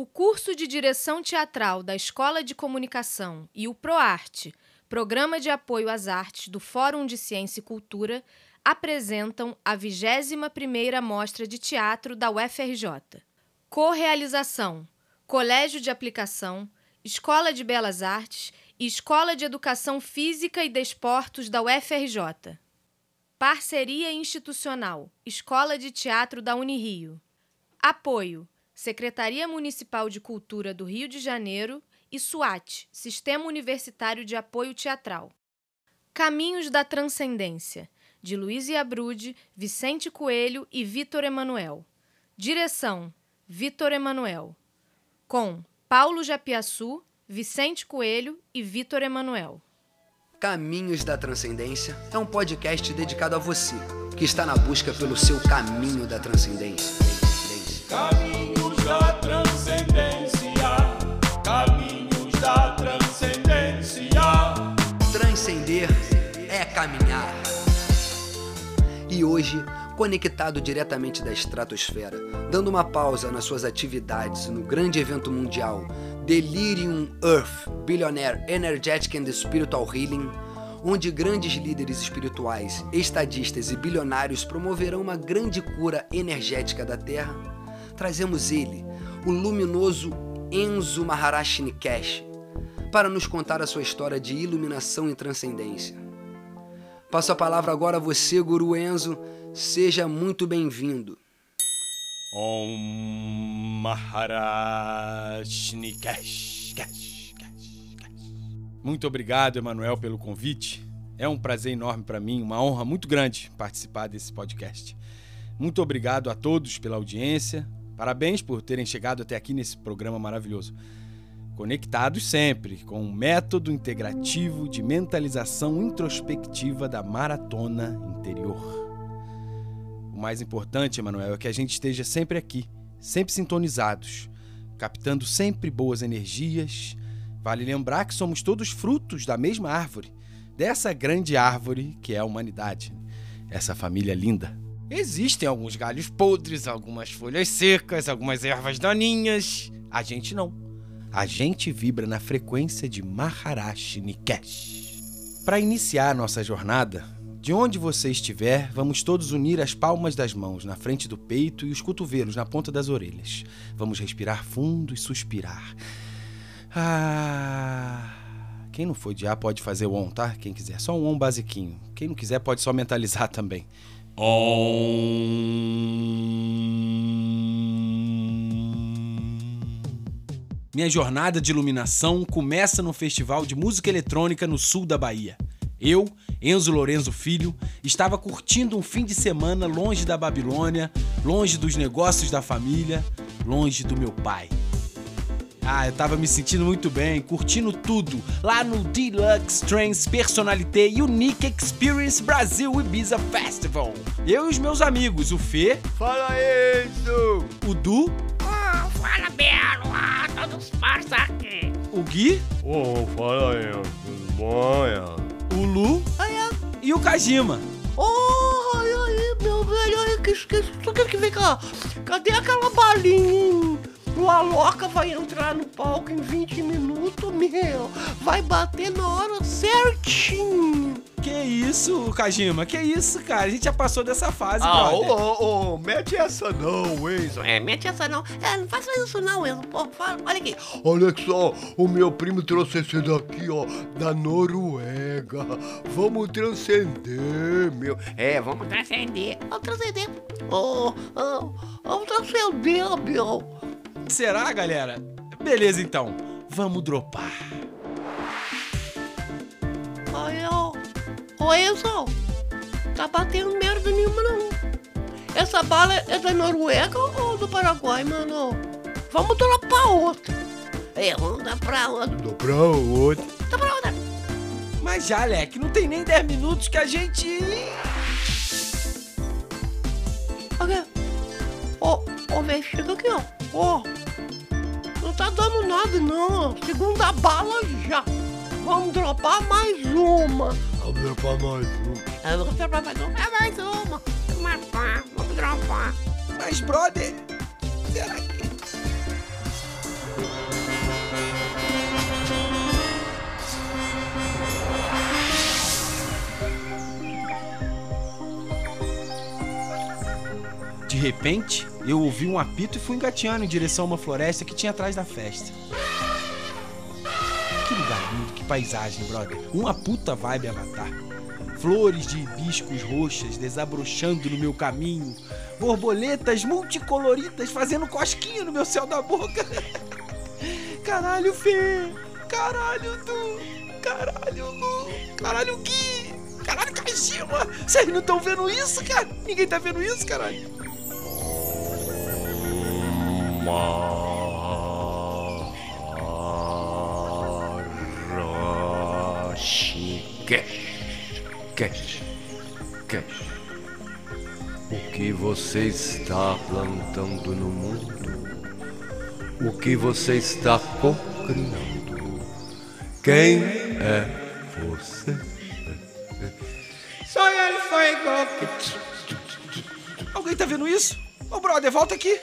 O curso de direção teatral da Escola de Comunicação e o ProArte, Programa de Apoio às Artes do Fórum de Ciência e Cultura, apresentam a 21ª Mostra de Teatro da UFRJ. Correalização: Colégio de Aplicação, Escola de Belas Artes e Escola de Educação Física e Desportos da UFRJ. Parceria Institucional: Escola de Teatro da Unirio. Apoio: Secretaria Municipal de Cultura do Rio de Janeiro e SUAT, Sistema Universitário de Apoio Teatral. Caminhos da Transcendência, de Luiz Abrude, Vicente Coelho e Vitor Emanuel. Direção: Vitor Emanuel. Com Paulo Japiaçu, Vicente Coelho e Vitor Emanuel. Caminhos da Transcendência é um podcast dedicado a você, que está na busca pelo seu caminho da transcendência. Caminhos E hoje, conectado diretamente da estratosfera, dando uma pausa nas suas atividades no grande evento mundial Delirium Earth Billionaire Energetic and Spiritual Healing, onde grandes líderes espirituais, estadistas e bilionários promoverão uma grande cura energética da Terra, trazemos ele, o luminoso Enzo Maharashi Nikesh, para nos contar a sua história de iluminação e transcendência. Passo a palavra agora a você, Guru Enzo. Seja muito bem-vindo. Om Maharaj Nikesh. Kesh, Kesh, Kesh. Muito obrigado, Emanuel, pelo convite. É um prazer enorme para mim, uma honra muito grande participar desse podcast. Muito obrigado a todos pela audiência. Parabéns por terem chegado até aqui nesse programa maravilhoso. Conectados sempre com um método integrativo de mentalização introspectiva da maratona interior. O mais importante, Emanuel, é que a gente esteja sempre aqui, sempre sintonizados, captando sempre boas energias. Vale lembrar que somos todos frutos da mesma árvore, dessa grande árvore que é a humanidade, essa família linda. Existem alguns galhos podres, algumas folhas secas, algumas ervas daninhas. A gente não. A gente vibra na frequência de Maharashi Nikesh. Para iniciar nossa jornada, de onde você estiver, vamos todos unir as palmas das mãos na frente do peito e os cotovelos na ponta das orelhas. Vamos respirar fundo e suspirar. Ah. Quem não for de A pode fazer o ON, tá? Quem quiser, só um ON basiquinho. Quem não quiser pode só mentalizar também. Minha jornada de iluminação começa no Festival de Música Eletrônica no sul da Bahia. Eu, Enzo Lorenzo Filho, estava curtindo um fim de semana longe da Babilônia, longe dos negócios da família, longe do meu pai. Ah, eu tava me sentindo muito bem, curtindo tudo, lá no Deluxe Trans Personalité Unique Experience Brasil Ibiza Festival. Eu e os meus amigos, o Fê. Fala isso! O Du. Aqui! O Gui. Oh, fala aí, tudo bom? O Lu. E o Kajima. Oh, ai, ai, meu velho, ai, que esqueci. Só que vem cá. Cadê aquela balinha? O Aloca vai entrar no palco em 20 minutos, meu. Vai bater na hora certinho. Que isso, Kajima? Que isso, cara? A gente já passou dessa fase, Ah, ô, brother. ô, ô, mete essa não, Enzo. É, mete essa não. É, não faça isso não, Enzo. Pô, fala, olha aqui. Olha só, o meu primo trouxe esse daqui, ó, da Noruega. Vamos transcender, meu. É, vamos transcender. Vamos transcender. Oh, oh, vamos transcender, meu. Será, galera? Beleza, então. Vamos dropar. Olha, ô, ô Enzo. Tá batendo merda nenhuma, não. Essa bala é da Noruega ou do Paraguai, mano? Vamos pra outra. É, vamos dar pra outra. Dá pra outro. Dá pra outra. Mas já, Alec, não tem nem 10 minutos que a gente. Olha. Ó, ó, velho, chega aqui, ó oh Não tá dando nada não. Segunda bala já. Vamos dropar mais uma. Vamos dropar mais uma. É, vamos dropar mais uma. É mais uma. Vamos dropar. Vamos dropar. Mas, brother, será que... De repente, eu ouvi um apito e fui engateando em direção a uma floresta que tinha atrás da festa. Que lugar lindo, que paisagem, brother. Uma puta vibe avatar. Flores de hibiscos roxas desabrochando no meu caminho. Borboletas multicoloridas fazendo cosquinha no meu céu da boca. Caralho, Fê! Caralho, Du! Caralho, Lu! Caralho, Gui! Caralho, Kajima! Vocês não estão vendo isso, cara? Ninguém tá vendo isso, caralho? Maroshi. Cash. Cash. Cash. O que você está plantando no mundo? O que você está cocriando? Quem é você? Sou ele, fuego. Alguém tá vendo isso? Ô, brother, volta aqui!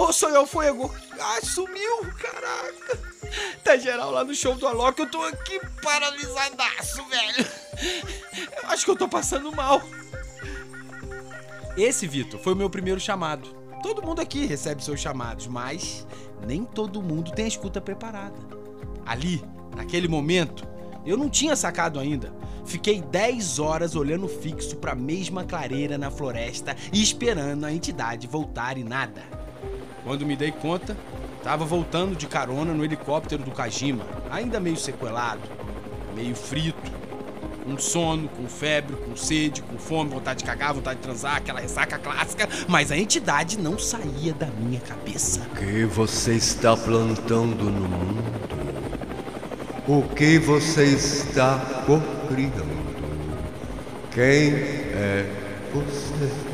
Ô, sou eu, Fuego! Ah, sumiu! Caraca! Tá geral lá no show do Alok, eu tô aqui paralisadaço, velho! Eu acho que eu tô passando mal. Esse, Vitor, foi o meu primeiro chamado. Todo mundo aqui recebe seus chamados, mas nem todo mundo tem a escuta preparada. Ali, naquele momento, eu não tinha sacado ainda. Fiquei 10 horas olhando fixo pra mesma clareira na floresta e esperando a entidade voltar e nada. Quando me dei conta, tava voltando de carona no helicóptero do Kajima, ainda meio sequelado, meio frito. Um sono, com febre, com sede, com fome, vontade de cagar, vontade de transar, aquela ressaca clássica, mas a entidade não saía da minha cabeça. O que você está plantando no mundo? O que você está cocriando? Quem é você?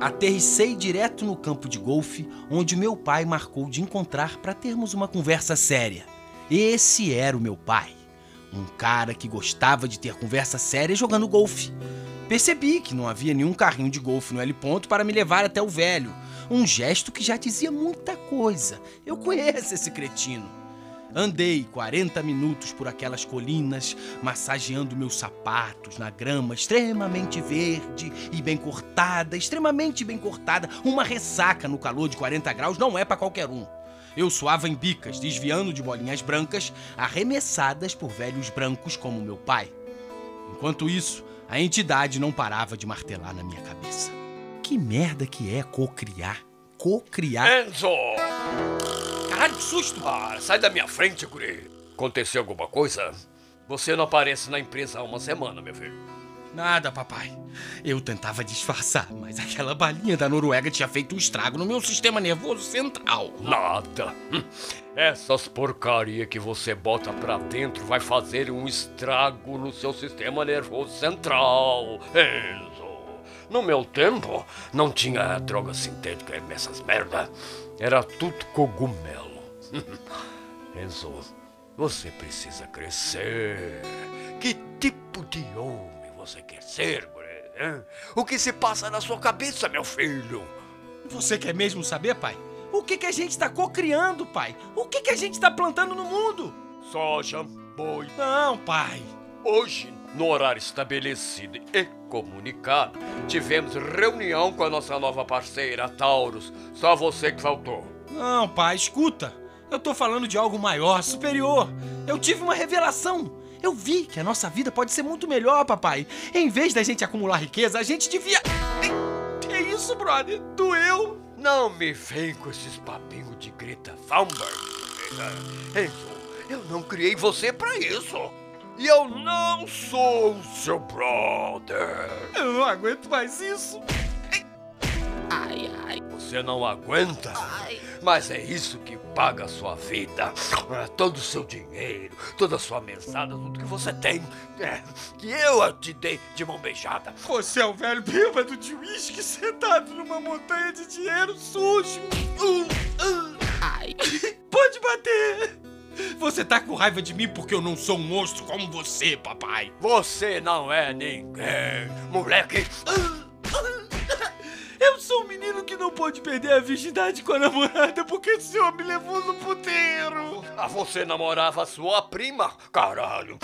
Aterrissei direto no campo de golfe, onde meu pai marcou de encontrar para termos uma conversa séria. Esse era o meu pai. Um cara que gostava de ter conversa séria jogando golfe. Percebi que não havia nenhum carrinho de golfe no L ponto para me levar até o velho. Um gesto que já dizia muita coisa. Eu conheço esse cretino. Andei 40 minutos por aquelas colinas, massageando meus sapatos na grama extremamente verde e bem cortada, extremamente bem cortada. Uma ressaca no calor de 40 graus não é para qualquer um. Eu suava em bicas, desviando de bolinhas brancas, arremessadas por velhos brancos como meu pai. Enquanto isso, a entidade não parava de martelar na minha cabeça. Que merda que é cocriar? Cocriar? Enzo! Caralho, que susto! Ah, sai da minha frente, guri. Aconteceu alguma coisa? Você não aparece na empresa há uma semana, meu filho. Nada, papai. Eu tentava disfarçar, mas aquela balinha da Noruega tinha feito um estrago no meu sistema nervoso central. Nada. Hum. Essas porcaria que você bota pra dentro vai fazer um estrago no seu sistema nervoso central, Enzo. No meu tempo, não tinha droga sintética nessas merda. Era tudo cogumelo. Enzo, você precisa crescer. Que tipo de homem você quer ser, guri? hein? O que se passa na sua cabeça, meu filho? Você quer mesmo saber, pai? O que, que a gente tá cocriando, pai? O que, que a gente tá plantando no mundo? Soja, boi. Não, pai. Hoje, no horário estabelecido e comunicado, tivemos reunião com a nossa nova parceira, Taurus. Só você que faltou. Não, pai, escuta. Eu tô falando de algo maior, superior. Eu tive uma revelação. Eu vi que a nossa vida pode ser muito melhor, papai. Em vez da gente acumular riqueza, a gente devia. Que isso, brother? Doeu? Não me vem com esses papinhos de Greta Thunberg. Enzo, eu não criei você pra isso. E eu não sou o seu brother. Eu não aguento mais isso. Você não aguenta? Mas é isso que paga a sua vida. Todo o seu dinheiro, toda a sua mesada, tudo que você tem. É, que eu te dei de mão beijada. Você é um velho bêbado de uísque sentado numa montanha de dinheiro sujo. Uh, uh. Pode bater. Você tá com raiva de mim porque eu não sou um monstro como você, papai. Você não é ninguém, moleque. Eu sou um menino que não pode perder a virgindade com a namorada porque o senhor me levou no puteiro. Ah, você namorava sua prima? Caralho.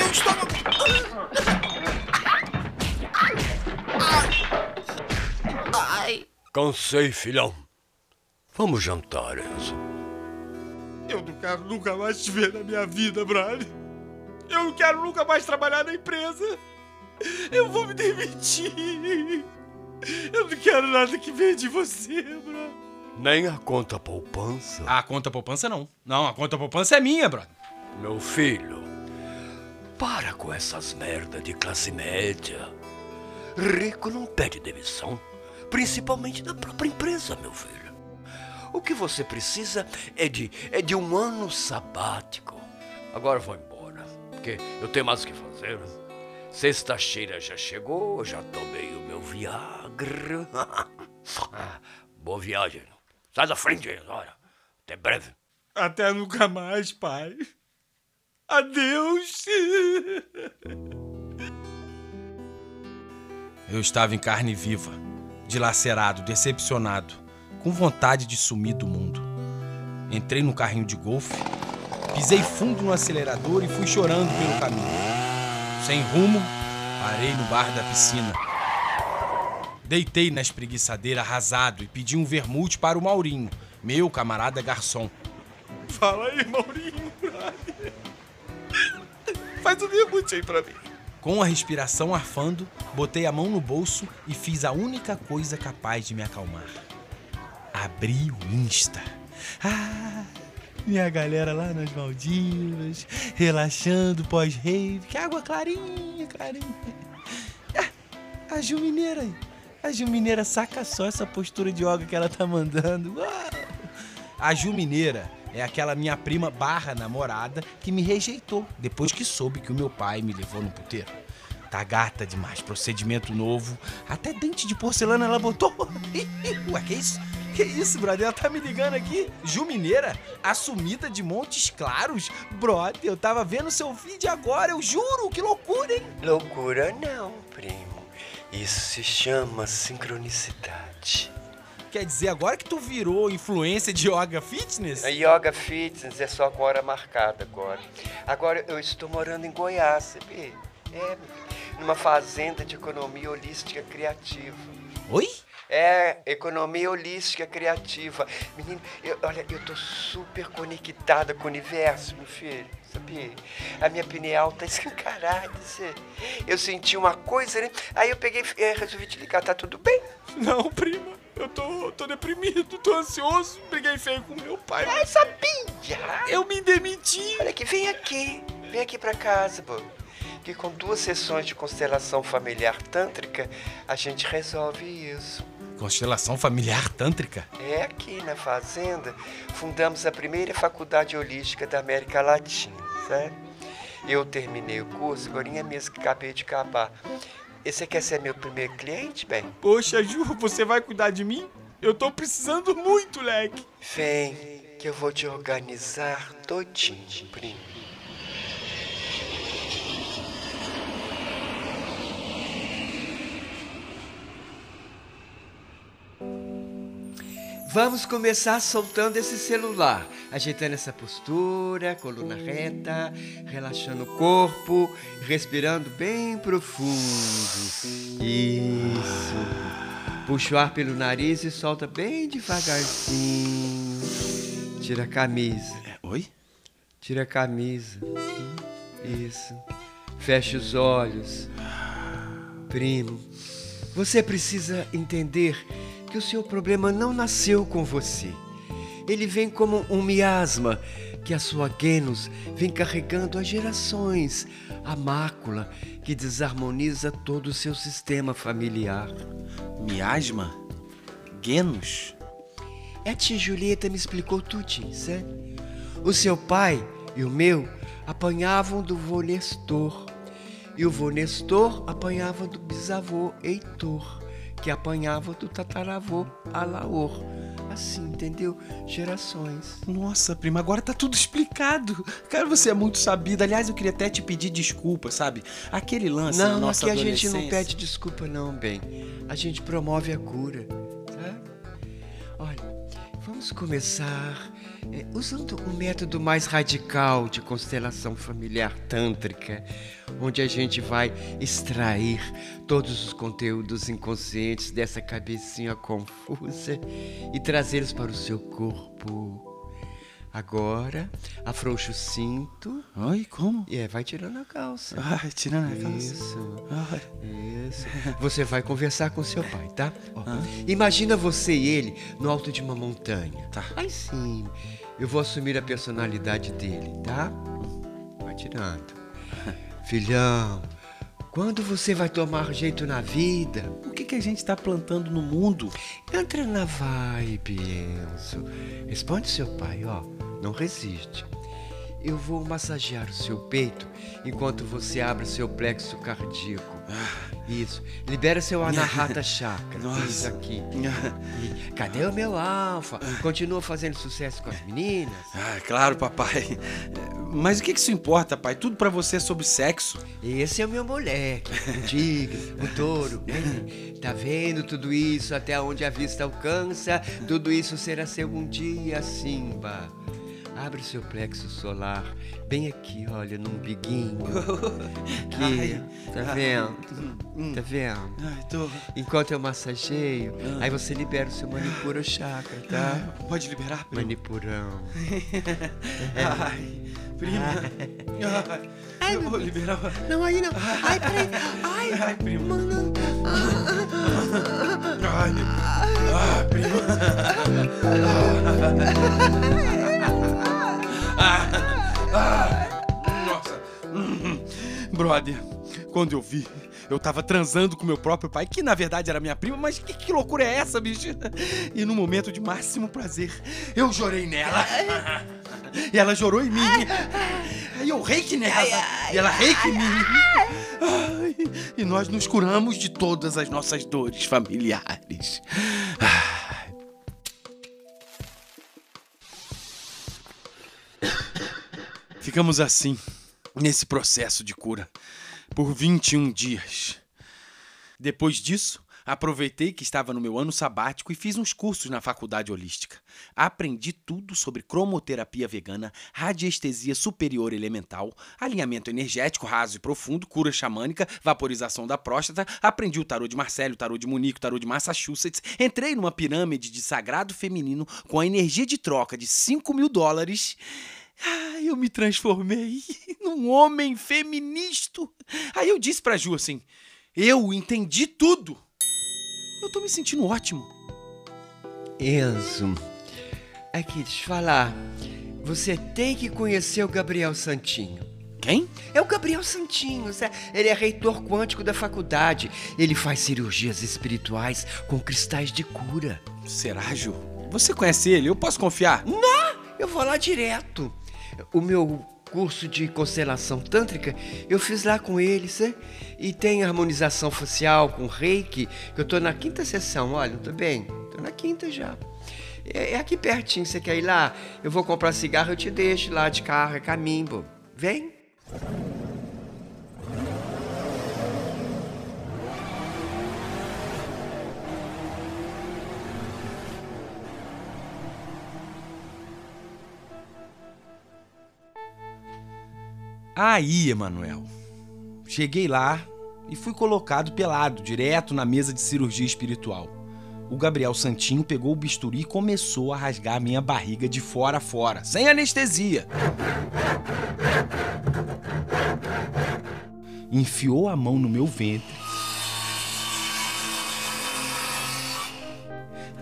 Eu estava... Ai. Cansei, filhão. Vamos jantar, Enzo. Eu não quero nunca mais te ver na minha vida, Brian. Eu não quero nunca mais trabalhar na empresa. Eu vou me demitir. Eu não quero nada que venha de você, brother. Nem a conta poupança. A conta poupança não. Não, a conta poupança é minha, brother. Meu filho, para com essas merda de classe média. Rico não pede demissão, principalmente da própria empresa, meu filho. O que você precisa é de, é de um ano sabático. Agora vou embora, porque eu tenho mais o que fazer. Sexta-feira já chegou, já tomei o meu Viagra. Boa viagem. Sai da frente, olha. Até breve. Até nunca mais, pai. Adeus. Eu estava em carne viva, dilacerado, decepcionado, com vontade de sumir do mundo. Entrei no carrinho de golfe, pisei fundo no acelerador e fui chorando pelo caminho. Sem rumo, parei no bar da piscina. Deitei na espreguiçadeira arrasado e pedi um vermute para o Maurinho, meu camarada garçom. Fala aí, Maurinho. Faz um vermute aí pra mim. Com a respiração arfando, botei a mão no bolso e fiz a única coisa capaz de me acalmar. Abri o Insta. Ah, minha galera lá nas Maldivas, relaxando pós-rave. Que água clarinha, clarinha. Ah, a Ju Mineira. A Ju Mineira saca só essa postura de yoga que ela tá mandando. A Ju Mineira é aquela minha prima barra namorada que me rejeitou depois que soube que o meu pai me levou no puteiro. Tá gata demais, procedimento novo. Até dente de porcelana ela botou. Ué, que isso? Que isso, brother? Ela tá me ligando aqui. Ju Mineira, assumida de Montes Claros. Brother, eu tava vendo seu vídeo agora, eu juro. Que loucura, hein? Loucura não, primo. Isso se chama sincronicidade. Quer dizer, agora que tu virou influência de yoga fitness? A yoga fitness é só com hora marcada agora. Agora eu estou morando em Goiás, sabe? É, meu numa fazenda de economia holística criativa. Oi? É, economia holística criativa. Menino, eu- olha, eu tô super conectada com o universo, meu filho, sabia? A minha pineal tá escancarada, você. Eu senti uma coisa, né? Aí eu peguei e resolvi te ligar, tá tudo bem? Não, prima. Eu tô, tô deprimido, tô ansioso. Briguei feio com meu pai. Ai, sabia! Eu me demiti. Olha aqui, vem aqui, vem aqui pra casa, pô. Que com duas sessões de constelação familiar tântrica, a gente resolve isso. Constelação familiar tântrica? É aqui na fazenda, fundamos a primeira faculdade holística da América Latina, certo? Eu terminei o curso, agora mesmo que acabei de acabar. Você quer ser meu primeiro cliente, bem? Poxa, Ju, você vai cuidar de mim? Eu tô precisando muito, leque. Vem, que eu vou te organizar todinho, primo. Vamos começar soltando esse celular, ajeitando essa postura, coluna reta, relaxando o corpo, respirando bem profundo. Isso. Puxa o ar pelo nariz e solta bem devagarzinho. Tira a camisa. Oi? Tira a camisa. Isso. Fecha os olhos. Primo, você precisa entender que o seu problema não nasceu com você. Ele vem como um miasma que a sua Genos vem carregando há gerações. A mácula que desarmoniza todo o seu sistema familiar. Miasma? Genos? É a tia Julieta me explicou tudinho, certo? O seu pai e o meu apanhavam do vô Nestor. E o vô Nestor apanhava do bisavô Heitor, que apanhava do tataravô Alaor. Assim, entendeu? Gerações. Nossa, prima, agora tá tudo explicado. Cara, você é muito sabida. Aliás, eu queria até te pedir desculpa, sabe? Aquele lance na Não, nossa aqui a gente não pede desculpa não, bem. A gente promove a cura, tá? Olha, vamos começar é, usando um método mais radical de constelação familiar tântrica, onde a gente vai extrair todos os conteúdos inconscientes dessa cabecinha confusa e trazê-los para o seu corpo. Agora, afrouxa o cinto. Oi, como? E é, vai tirando a calça. Ai, tirando a calça. Isso. Ai. Isso. Você vai conversar com seu pai, tá? Ó, Imagina você e ele no alto de uma montanha. Tá. Em cima. Eu vou assumir a personalidade dele, tá? Vai tirando. Filhão, quando você vai tomar jeito na vida? O que, que a gente tá plantando no mundo? Entra na vibe, Enzo. Responde seu pai, ó. Não resiste. Eu vou massagear o seu peito enquanto você abre seu plexo cardíaco. Isso. Libera seu anahata chakra. Nossa. Isso aqui. E cadê o meu alfa? Continua fazendo sucesso com as meninas? Ah, claro, papai. Mas o que, que isso importa, pai? Tudo pra você é sobre sexo. Esse é o meu moleque, o tigre, o touro. Tá vendo tudo isso até onde a vista alcança? Tudo isso será seu um dia, Simba. Abre seu plexo solar, bem aqui, olha, no umbiguinho. Aqui, tá vendo? Tá vendo? Ai, tô. Enquanto eu massageio, aí você libera o seu manipura chakra, tá? Pode liberar, primo? Manipurão. Ai, prima. Ai, eu vou liberar. Não, aí não. Ai, peraí. Ai, Ai, prima. mano. Ai, ah, prima. Ah, ah, nossa. Brother, quando eu vi, eu tava transando com meu próprio pai, que na verdade era minha prima, mas que, que loucura é essa, bicho? E no momento de máximo prazer, eu chorei nela. E ela chorou em mim. Aí eu reiki nela. E ela reiki em mim. E nós nos curamos de todas as nossas dores familiares. Ai. Ficamos assim, nesse processo de cura, por 21 dias. Depois disso, aproveitei que estava no meu ano sabático e fiz uns cursos na faculdade holística. Aprendi tudo sobre cromoterapia vegana, radiestesia superior elemental, alinhamento energético raso e profundo, cura xamânica, vaporização da próstata. Aprendi o tarô de Marcelo, o tarô de Munique, o tarô de Massachusetts. Entrei numa pirâmide de sagrado feminino com a energia de troca de 5 mil dólares. Ah, eu me transformei num homem feminista. Aí eu disse pra Ju assim: Eu entendi tudo. Eu tô me sentindo ótimo. Enzo, aqui, deixa eu falar. Você tem que conhecer o Gabriel Santinho. Quem? É o Gabriel Santinho, Zé. ele é reitor quântico da faculdade. Ele faz cirurgias espirituais com cristais de cura. Será, Ju? Você conhece ele? Eu posso confiar? Eu vou lá direto. O meu curso de constelação tântrica eu fiz lá com ele, cê? E tem harmonização facial com reiki, que eu tô na quinta sessão, olha, tô bem, tô na quinta já. É, é aqui pertinho, você quer ir lá? Eu vou comprar cigarro, eu te deixo lá de carro, é caminho. Vem. Aí, Emanuel. Cheguei lá e fui colocado pelado, direto na mesa de cirurgia espiritual. O Gabriel Santinho pegou o bisturi e começou a rasgar minha barriga de fora a fora, sem anestesia. Enfiou a mão no meu ventre.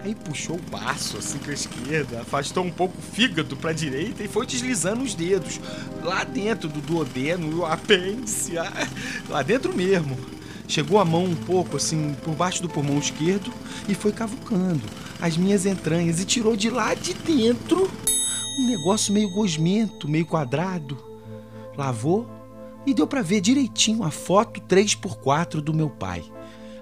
Aí puxou o baço assim com a esquerda, afastou um pouco o fígado pra direita e foi deslizando os dedos. Lá dentro do duodeno, o apêndice, ah, lá dentro mesmo. Chegou a mão um pouco assim por baixo do pulmão esquerdo e foi cavucando as minhas entranhas e tirou de lá de dentro um negócio meio gosmento, meio quadrado. Lavou e deu pra ver direitinho a foto 3x4 do meu pai.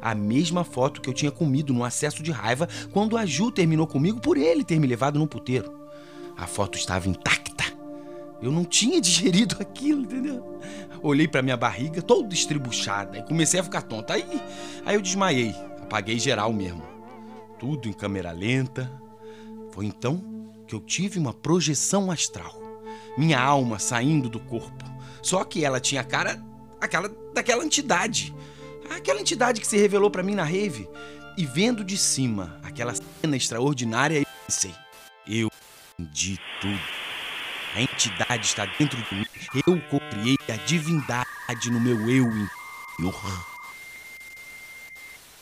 A mesma foto que eu tinha comido no acesso de raiva quando a Ju terminou comigo por ele ter me levado no puteiro. A foto estava intacta. Eu não tinha digerido aquilo, entendeu? Olhei pra minha barriga toda estribuchada e comecei a ficar tonta. Aí, aí eu desmaiei, apaguei geral mesmo. Tudo em câmera lenta. Foi então que eu tive uma projeção astral. Minha alma saindo do corpo. Só que ela tinha a cara aquela daquela entidade. Aquela entidade que se revelou para mim na rave. E vendo de cima aquela cena extraordinária, eu pensei: eu entendi tudo. A entidade está dentro de mim. Eu cocriei a divindade no meu eu interior.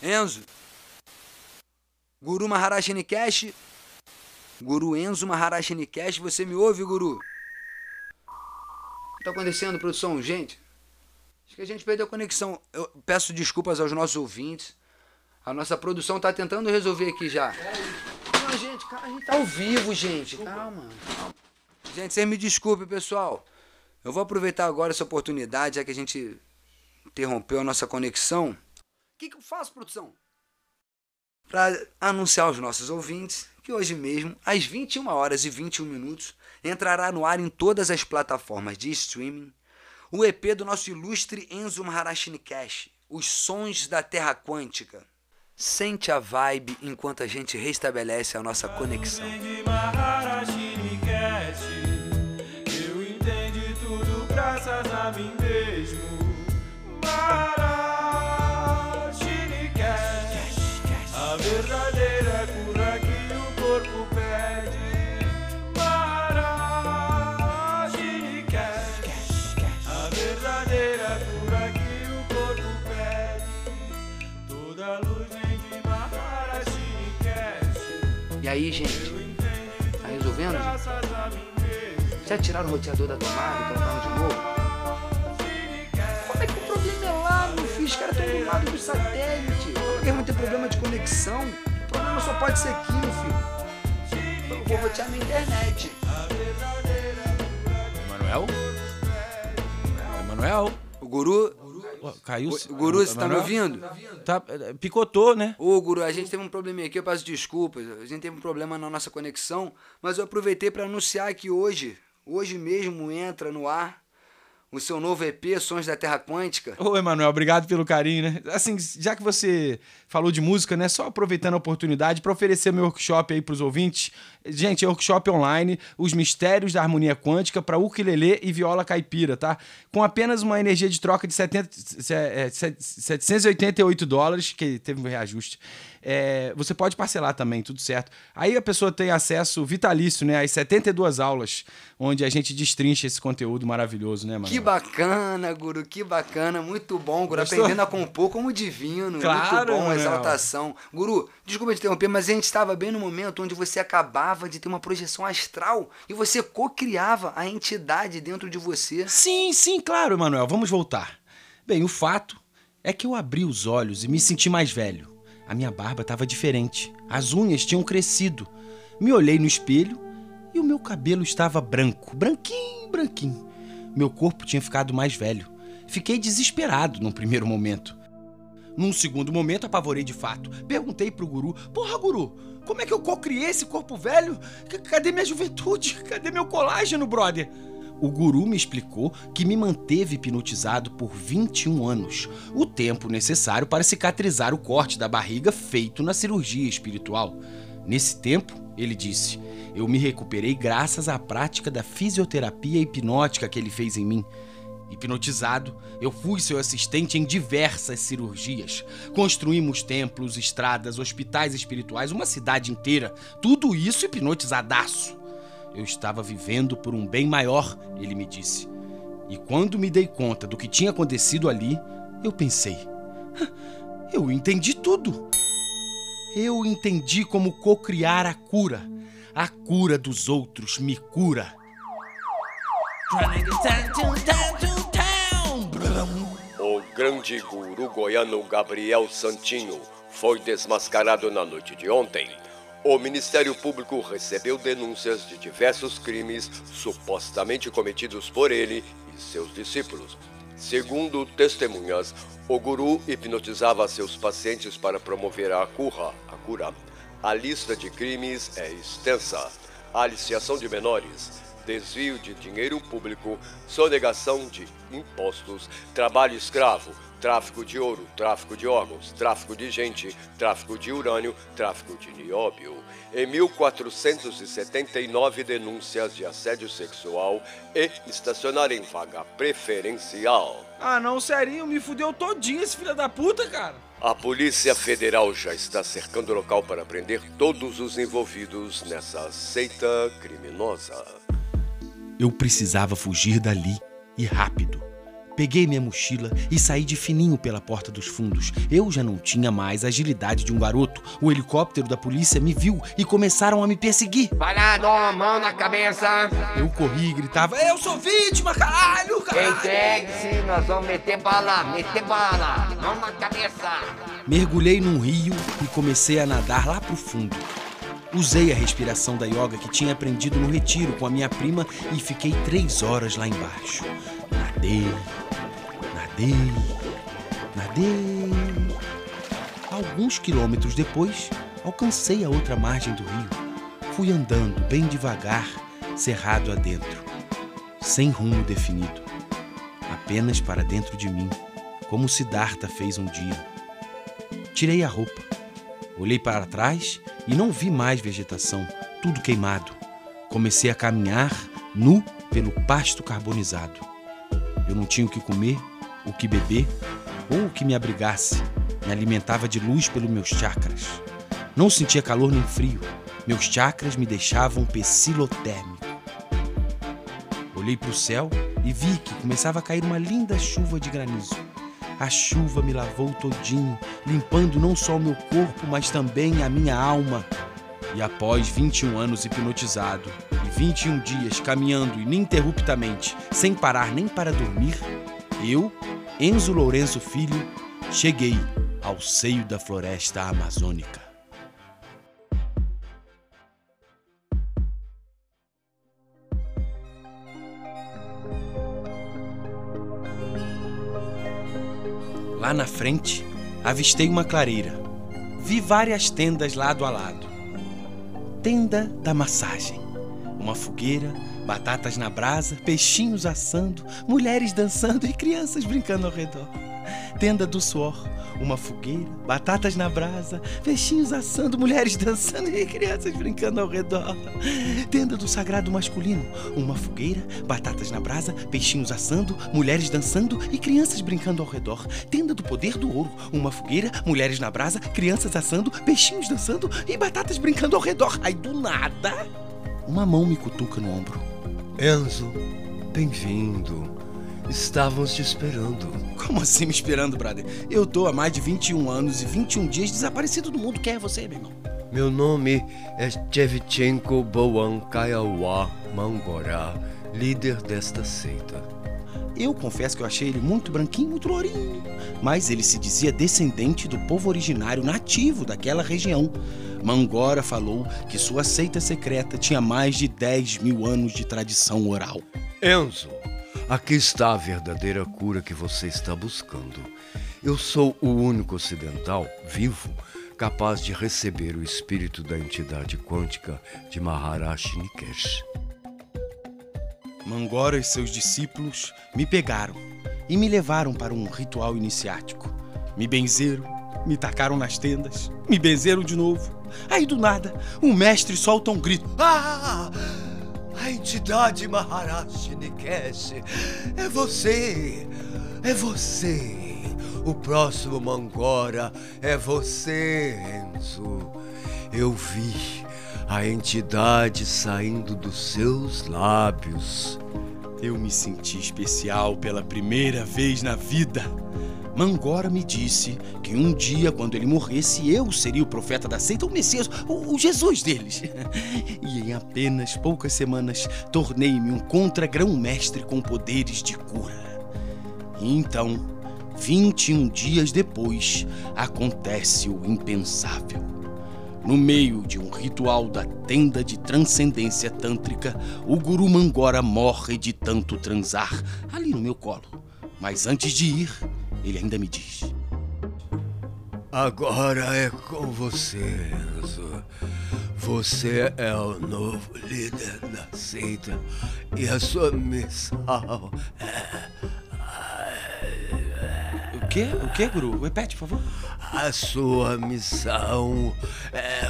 Enzo. Guru Maharashi Nikesh. Guru Enzo Maharashi Nikesh, você me ouve, Guru? O que tá acontecendo, produção? Gente, acho que a gente perdeu a conexão. Eu peço desculpas aos nossos ouvintes. A nossa produção tá tentando resolver aqui já. Não, gente, calma, a gente tá ao vivo, gente. Calma. calma. Gente, vocês me desculpem, pessoal. Eu vou aproveitar agora essa oportunidade, já que a gente interrompeu a nossa conexão. O que, que eu faço, produção? Para anunciar aos nossos ouvintes que hoje mesmo, às 21 horas e 21 minutos, entrará no ar em todas as plataformas de streaming o EP do nosso ilustre Enzo Maharashini Cash, Os Sons da Terra Quântica. Sente a vibe enquanto a gente restabelece a nossa conexão. E aí, gente? Tá resolvendo? gente? Já tiraram o roteador da tomada e colocaram de novo? Como é que o problema é lá, meu filho? Os caras estão do lado do satélite. Como é que vão ter problema de conexão? O problema só pode ser aqui, meu filho. Eu vou rotear minha internet. Emanuel? Emanuel? O guru. Caiu. O, guru, você tá me ouvindo? Tá, eh, picotou, né? Ô, Guru, a gente teve um probleminha aqui, eu peço desculpas. A gente teve um problema na nossa conexão, mas eu aproveitei para anunciar que hoje, hoje mesmo entra no ar o seu novo EP, Sons da Terra Quântica. Ô, Emanuel, obrigado pelo carinho, né? Assim, já que você falou de música, né? Só aproveitando a oportunidade para oferecer meu workshop aí pros ouvintes. Gente, é workshop online, Os Mistérios da Harmonia Quântica para ukulele e viola caipira, tá? Com apenas uma energia de troca de 70, se- é, se- 788 dólares, que teve um reajuste. É, você pode parcelar também, tudo certo. Aí a pessoa tem acesso vitalício, né? Às 72 aulas, onde a gente destrincha esse conteúdo maravilhoso, né, mano? Que bacana, Guru, que bacana, muito bom, Guru. Gostou? Aprendendo a compor como divino, Claro, muito bom, Manuel. exaltação. Guru, desculpa te interromper, mas a gente estava bem no momento onde você acabava de ter uma projeção astral e você co-criava a entidade dentro de você. Sim, sim, claro, Emanuel. Vamos voltar. Bem, o fato é que eu abri os olhos e me senti mais velho. A minha barba estava diferente. As unhas tinham crescido. Me olhei no espelho e o meu cabelo estava branco, branquinho, branquinho. Meu corpo tinha ficado mais velho. Fiquei desesperado num primeiro momento. Num segundo momento, apavorei de fato. Perguntei pro guru: Porra, guru, como é que eu co-criei esse corpo velho? Cadê minha juventude? Cadê meu colágeno, brother? O guru me explicou que me manteve hipnotizado por 21 anos, o tempo necessário para cicatrizar o corte da barriga feito na cirurgia espiritual. Nesse tempo, ele disse, eu me recuperei graças à prática da fisioterapia hipnótica que ele fez em mim. Hipnotizado, eu fui seu assistente em diversas cirurgias. Construímos templos, estradas, hospitais espirituais, uma cidade inteira. Tudo isso hipnotizadaço. Eu estava vivendo por um bem maior, ele me disse. E quando me dei conta do que tinha acontecido ali, eu pensei: "Ah, eu entendi tudo. Eu entendi como cocriar a cura. A cura dos outros me cura. O grande guru goiano Gabriel Santinho foi desmascarado na noite de ontem. O Ministério Público recebeu denúncias de diversos crimes supostamente cometidos por ele e seus discípulos. Segundo testemunhas, o guru hipnotizava seus pacientes para promover a cura. A cura. A lista de crimes é extensa: aliciação de menores, desvio de dinheiro público, sonegação de impostos, trabalho escravo, tráfico de ouro, tráfico de órgãos, tráfico de gente, tráfico de urânio, tráfico de nióbio. Em 1479 denúncias de assédio sexual e estacionar em vaga preferencial. Ah, não, sério, me fudeu todinho esse filho da puta, cara. A Polícia Federal já está cercando o local para prender todos os envolvidos nessa seita criminosa. Eu precisava fugir dali e rápido. Peguei minha mochila e saí de fininho pela porta dos fundos. Eu já não tinha mais a agilidade de um garoto. O helicóptero da polícia me viu e começaram a me perseguir. Parado, mão na cabeça. Eu corri e gritava: Eu sou vítima, caralho, caralho! Entregue-se, nós vamos meter bala, meter bala. Mão na cabeça. Mergulhei num rio e comecei a nadar lá pro fundo. Usei a respiração da yoga que tinha aprendido no retiro com a minha prima e fiquei três horas lá embaixo. Nadei, nadei, nadei. Alguns quilômetros depois, alcancei a outra margem do rio. Fui andando bem devagar, cerrado adentro, sem rumo definido, apenas para dentro de mim, como Siddhartha fez um dia. Tirei a roupa, olhei para trás e não vi mais vegetação, tudo queimado. Comecei a caminhar nu pelo pasto carbonizado. Eu não tinha o que comer, o que beber ou o que me abrigasse. Me alimentava de luz pelos meus chakras. Não sentia calor nem frio. Meus chakras me deixavam pecilotérmico. Olhei para o céu e vi que começava a cair uma linda chuva de granizo. A chuva me lavou todinho, limpando não só o meu corpo, mas também a minha alma. E após 21 anos hipnotizado e 21 dias caminhando ininterruptamente, sem parar nem para dormir, eu, Enzo Lourenço Filho, cheguei ao seio da floresta amazônica. Lá na frente, avistei uma clareira. Vi várias tendas lado a lado. Tenda da massagem. Uma fogueira, batatas na brasa, peixinhos assando, mulheres dançando e crianças brincando ao redor. Tenda do suor, uma fogueira, batatas na brasa, peixinhos assando, mulheres dançando e crianças brincando ao redor. Tenda do sagrado masculino, uma fogueira, batatas na brasa, peixinhos assando, mulheres dançando e crianças brincando ao redor. Tenda do poder do ouro, uma fogueira, mulheres na brasa, crianças assando, peixinhos dançando e batatas brincando ao redor. Aí do nada, uma mão me cutuca no ombro. Enzo, bem-vindo. Estávamos te esperando. Como assim me esperando, brother? Eu tô há mais de 21 anos e 21 dias desaparecido do mundo. Quem é você, meu irmão? Meu nome é Chevchenko Boan Kayawa Mangorá, líder desta seita. Eu confesso que eu achei ele muito branquinho, muito lourinho. Mas ele se dizia descendente do povo originário nativo daquela região. Mangora falou que sua seita secreta tinha mais de 10 mil anos de tradição oral. Enzo, aqui está a verdadeira cura que você está buscando. Eu sou o único ocidental vivo capaz de receber o espírito da entidade quântica de Maharashi Nikesh. Mangora e seus discípulos me pegaram e me levaram para um ritual iniciático. Me benzeram, me tacaram nas tendas, me benzeram de novo. Aí do nada, o mestre solta um grito. Ah! A entidade Maharashi Nikesh é você! É você! O próximo Mangora é você, Enzo. Eu vi a entidade saindo dos seus lábios. Eu me senti especial pela primeira vez na vida. Mangora me disse que um dia, quando ele morresse, eu seria o profeta da seita, o Messias, o, Jesus deles. E em apenas poucas semanas, tornei-me um contra-grão-mestre com poderes de cura. E então, 21 dias depois, acontece o impensável. No meio de um ritual da tenda de transcendência tântrica, o Guru Mangora morre de tanto transar ali no meu colo. Mas antes de ir, ele ainda me diz: Agora é com você, Enzo. Você é o novo líder da seita e a sua missão O quê? O quê, Guru? Repete, por favor. A sua missão é.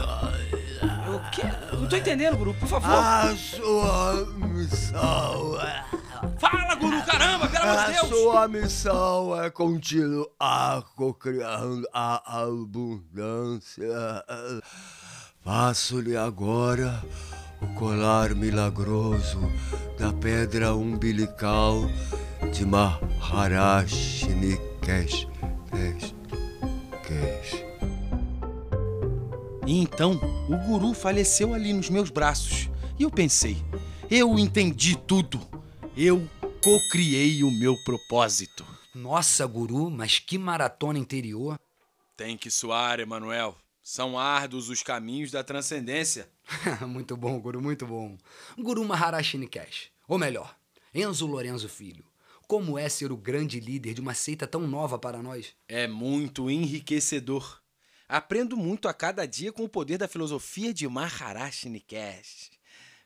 O quê? Não tô entendendo, Guru, por favor. A sua missão é. Fala, Guru, caramba, pelo amor de A Deus! sua missão é continuar cocriando a abundância. Faço-lhe agora o colar milagroso da pedra umbilical de Maharashini Kesh. Kesh. Kesh. E então, o guru faleceu ali nos meus braços. E eu pensei, eu entendi tudo. Eu cocriei o meu propósito. Nossa, guru, mas que maratona interior. Tem que suar, Emanuel. São árduos os caminhos da transcendência. muito bom, guru, muito bom. Guru Maharashi Nikesh. Ou melhor, Enzo Lorenzo Filho. Como é ser o grande líder de uma seita tão nova para nós? É muito enriquecedor. Aprendo muito a cada dia com o poder da filosofia de Maharashi Nikesh.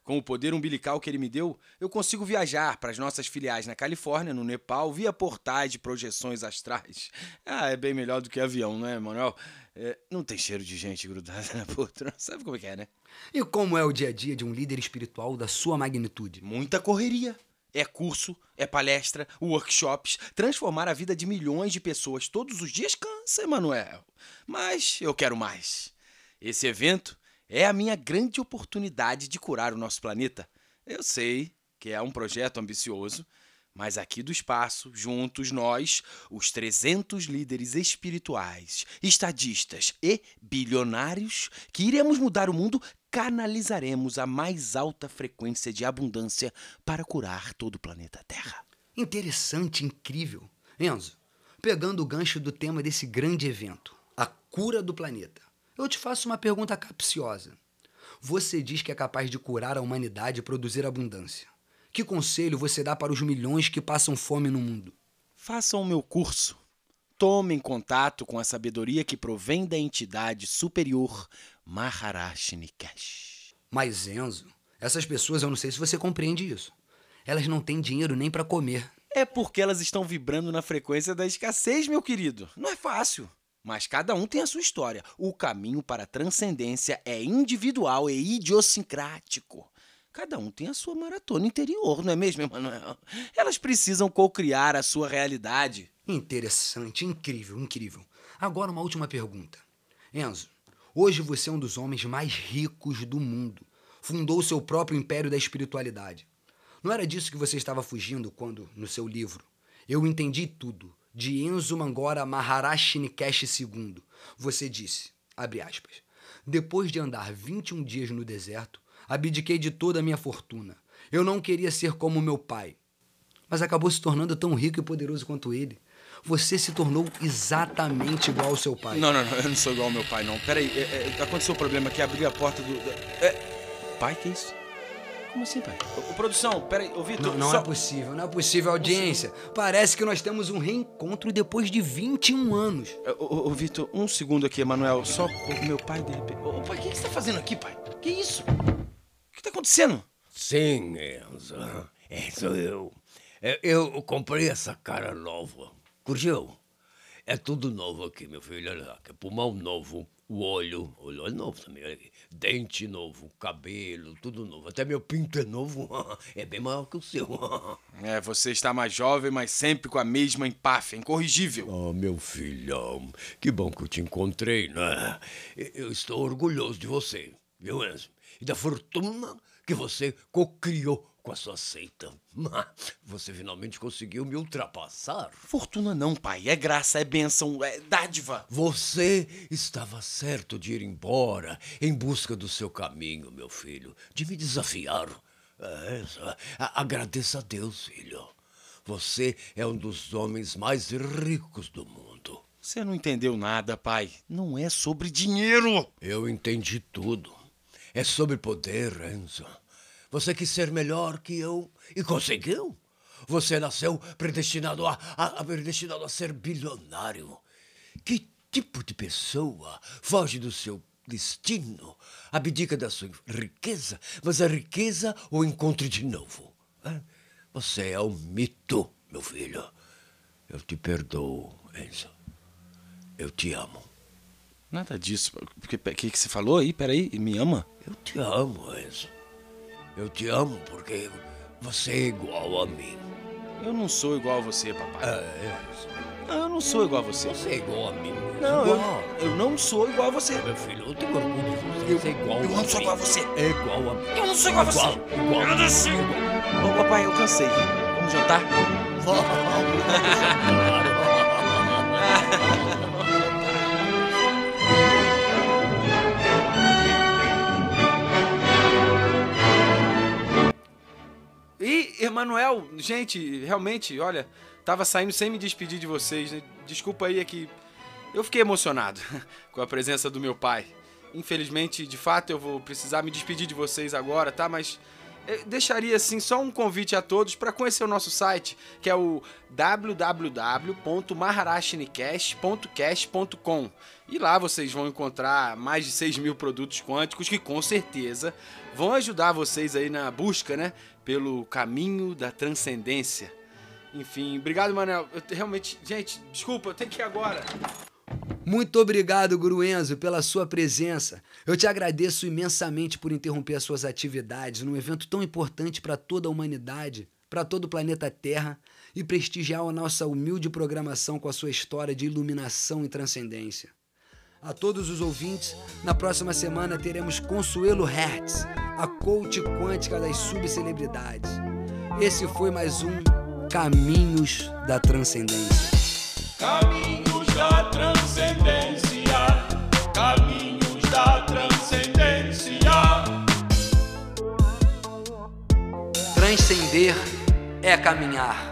Com o poder umbilical que ele me deu, eu consigo viajar para as nossas filiais na Califórnia, no Nepal, via portais de projeções astrais. Ah, é bem melhor do que avião, não é, Manuel? É, não tem cheiro de gente grudada na poltrona. Sabe como é que é, né? E como é o dia a dia de um líder espiritual da sua magnitude? Muita correria. É curso, é palestra, workshops. Transformar a vida de milhões de pessoas todos os dias cansa, Emanuel. Mas eu quero mais. Esse evento é a minha grande oportunidade de curar o nosso planeta. Eu sei que é um projeto ambicioso, mas aqui do espaço, juntos nós, os 300 líderes espirituais, estadistas e bilionários que iremos mudar o mundo, canalizaremos a mais alta frequência de abundância para curar todo o planeta Terra. Interessante, incrível. Enzo, pegando o gancho do tema desse grande evento, a cura do planeta, eu te faço uma pergunta capciosa. Você diz que é capaz de curar a humanidade e produzir abundância. Que conselho você dá para os milhões que passam fome no mundo? Façam o meu curso. Tomem contato com a sabedoria que provém da entidade superior Maharashi Nikesh. Mas, Enzo, essas pessoas, eu não sei se você compreende isso. Elas não têm dinheiro nem para comer. É porque elas estão vibrando na frequência da escassez, meu querido. Não é fácil. Mas cada um tem a sua história. O caminho para a transcendência é individual e idiosincrático. Cada um tem a sua maratona interior, não é mesmo, Emanuel? Elas precisam co-criar a sua realidade. Interessante, incrível, incrível. Agora uma última pergunta. Enzo, hoje você é um dos homens mais ricos do mundo. Fundou seu próprio império da espiritualidade. Não era disso que você estava fugindo quando, no seu livro, Eu Entendi Tudo, de Enzo Mangora Maharashi Nikesh II, você disse, abre aspas, depois de andar 21 dias no deserto, abdiquei de toda a minha fortuna. Eu não queria ser como meu pai, mas acabou se tornando tão rico e poderoso quanto ele. Você se tornou exatamente igual ao seu pai. Não, não, não, eu não sou igual ao meu pai, não. Peraí, é, é, aconteceu um problema aqui, abri a porta do. da- É, pai, que isso? Como assim, pai? Ô, produção, peraí, ô Vitor. Não, não só... é possível, não é possível, audiência. Parece que nós temos um reencontro depois de 21 anos. Ô, ô, ô, Vitor, um segundo aqui, Emanuel. Só o meu pai, de repente. Ô, pai, o que que você tá fazendo aqui, pai? Que isso? O que tá acontecendo? Sim, Enzo. É, sou eu. É, Eu comprei essa cara nova. Curtiu? É tudo novo aqui, meu filho. Olha lá. é Pulmão novo, o olho. Olho é novo também. Olha aqui. Dente novo, cabelo, tudo novo. Até meu pinto é novo. É bem maior que o seu. É, você está mais jovem, mas sempre com a mesma empáfia, incorrigível. Oh, meu filhão. Que bom que eu te encontrei, né? Eu estou orgulhoso de você, viu, Enzo? E da fortuna que você cocriou com a sua seita. Você finalmente conseguiu me ultrapassar. Fortuna não, pai. É graça, é bênção, é dádiva. Você estava certo de ir embora em busca do seu caminho, meu filho, de me desafiar. É, agradeça a Deus, filho. Você é um dos homens mais ricos do mundo. Você não entendeu nada, pai. Não é sobre dinheiro. Eu entendi tudo. É sobre poder, Enzo. Você quis ser melhor que eu e conseguiu. Você nasceu predestinado a, a, predestinado a ser bilionário. Que tipo de pessoa foge do seu destino. Abdica da sua riqueza, mas a riqueza o encontre de novo. Você é um mito, meu filho. Eu te perdoo, Enzo. Eu te amo. Nada disso. O que, que, que você falou aí? Peraí, me ama? Eu te amo, Enzo. Eu te amo porque você é igual a mim. Eu não sou igual a você, papai. É, Enzo. Não, eu não sou igual a você. Você é igual a mim. Não, eu, igual. eu não sou igual a você. Meu filho, eu tenho orgulho de você. Você é igual eu a não sou mim. igual a você. É igual a mim. Eu não sou igual a você. Igual, igual. Eu não sou. Ô, papai, eu cansei. Vamos jantar? E, Emanuel, gente, realmente, olha, tava saindo sem me despedir de vocês, né? Desculpa aí, é que eu fiquei emocionado com a presença do meu pai. Infelizmente, de fato, eu vou precisar me despedir de vocês agora, tá? Mas deixaria assim só um convite a todos para conhecer o nosso site, que é o www.maharashinicast.cast.com. E lá vocês vão encontrar mais de 6 mil produtos quânticos que com certeza vão ajudar vocês aí na busca, né? Pelo caminho da transcendência. Enfim, obrigado, Manel. Eu te- realmente, gente, desculpa, eu tenho que ir agora. Muito obrigado, Guru Enzo, pela sua presença. Eu te agradeço imensamente por interromper as suas atividades num evento tão importante para toda a humanidade, para todo o planeta Terra e prestigiar a nossa humilde programação com a sua história de iluminação e transcendência. A todos os ouvintes, na próxima semana teremos Consuelo Hertz, a coach quântica das subcelebridades. Esse foi mais um Caminhos da Transcendência. Caminhos da transcendência, caminhos da transcendência. Transcender é caminhar.